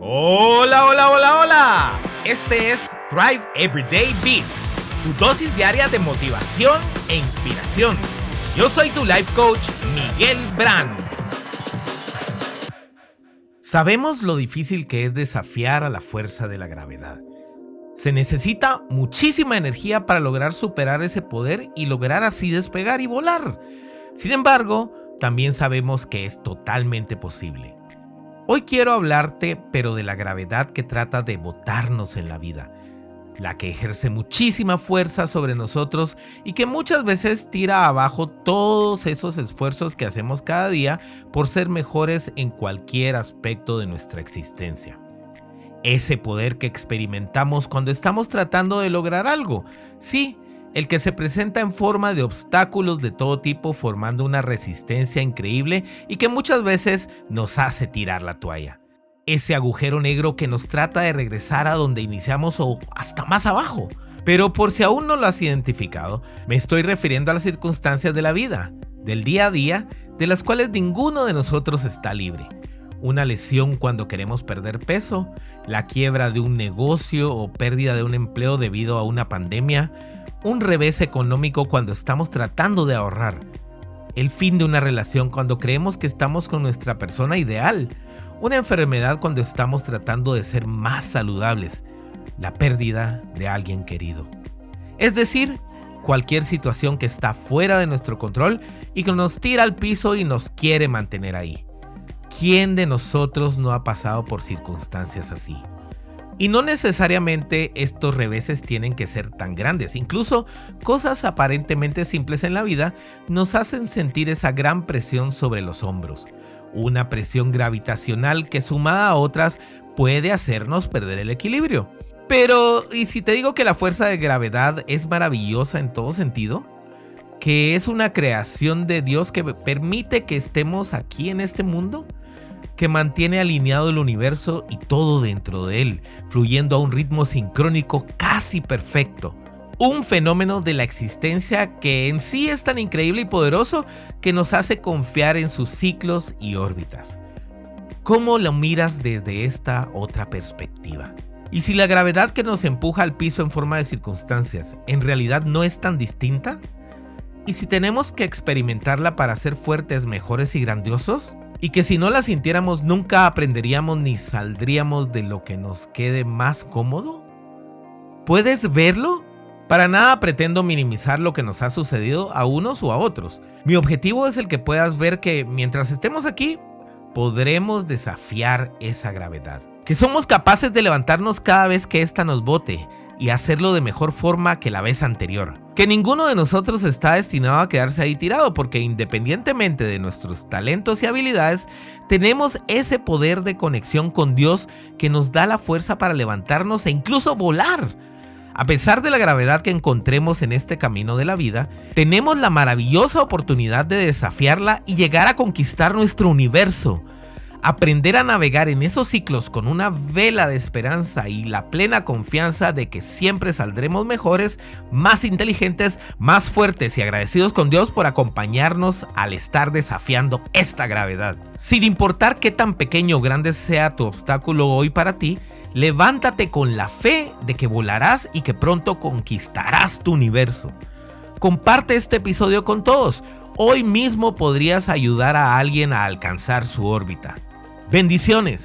Hola, hola, hola, hola. Este es Thrive Everyday Beats, tu dosis diaria de motivación e inspiración. Yo soy tu life coach, Miguel Brand. Sabemos lo difícil que es desafiar a la fuerza de la gravedad. Se necesita muchísima energía para lograr superar ese poder y lograr así despegar y volar. Sin embargo, también sabemos que es totalmente posible. Hoy quiero hablarte, pero de la gravedad que trata de botarnos en la vida, la que ejerce muchísima fuerza sobre nosotros y que muchas veces tira abajo todos esos esfuerzos que hacemos cada día por ser mejores en cualquier aspecto de nuestra existencia. Ese poder que experimentamos cuando estamos tratando de lograr algo, sí, el que se presenta en forma de obstáculos de todo tipo formando una resistencia increíble y que muchas veces nos hace tirar la toalla. Ese agujero negro que nos trata de regresar a donde iniciamos o hasta más abajo. Pero por si aún no lo has identificado, me estoy refiriendo a las circunstancias de la vida, del día a día, de las cuales ninguno de nosotros está libre. Una lesión cuando queremos perder peso, la quiebra de un negocio o pérdida de un empleo debido a una pandemia, un revés económico cuando estamos tratando de ahorrar, el fin de una relación cuando creemos que estamos con nuestra persona ideal, una enfermedad cuando estamos tratando de ser más saludables, la pérdida de alguien querido. Es decir, cualquier situación que está fuera de nuestro control y que nos tira al piso y nos quiere mantener ahí. ¿Quién de nosotros no ha pasado por circunstancias así? Y no necesariamente estos reveses tienen que ser tan grandes. Incluso cosas aparentemente simples en la vida nos hacen sentir esa gran presión sobre los hombros. Una presión gravitacional que sumada a otras puede hacernos perder el equilibrio. Pero, ¿y si te digo que la fuerza de gravedad es maravillosa en todo sentido? ¿Que es una creación de Dios que permite que estemos aquí en este mundo? Que mantiene alineado el universo y todo dentro de él, fluyendo a un ritmo sincrónico casi perfecto. Un fenómeno de la existencia que en sí es tan increíble y poderoso que nos hace confiar en sus ciclos y órbitas. ¿Cómo lo miras desde esta otra perspectiva? Y si la gravedad que nos empuja al piso en forma de circunstancias en realidad no es tan distinta? ¿Y si tenemos que experimentarla para ser fuertes, mejores y grandiosos? Y que si no la sintiéramos nunca aprenderíamos ni saldríamos de lo que nos quede más cómodo? ¿Puedes verlo? Para nada pretendo minimizar lo que nos ha sucedido a unos o a otros. Mi objetivo es el que puedas ver que mientras estemos aquí, podremos desafiar esa gravedad. Que somos capaces de levantarnos cada vez que ésta nos bote y hacerlo de mejor forma que la vez anterior que ninguno de nosotros está destinado a quedarse ahí tirado, porque independientemente de nuestros talentos y habilidades, tenemos ese poder de conexión con Dios que nos da la fuerza para levantarnos e incluso volar. A pesar de la gravedad que encontremos en este camino de la vida, tenemos la maravillosa oportunidad de desafiarla y llegar a conquistar nuestro universo aprender a navegar en esos ciclos con una vela de esperanza y la plena confianza de que siempre saldremos mejores, más inteligentes, más fuertes y agradecidos con Dios por acompañarnos al estar desafiando esta gravedad. Sin importar qué tan pequeño o grande sea tu obstáculo hoy para ti, levántate con la fe de que volarás y que pronto conquistarás tu universo. Comparte este episodio con todos. Hoy mismo podrías ayudar a alguien a alcanzar su órbita. Bendiciones.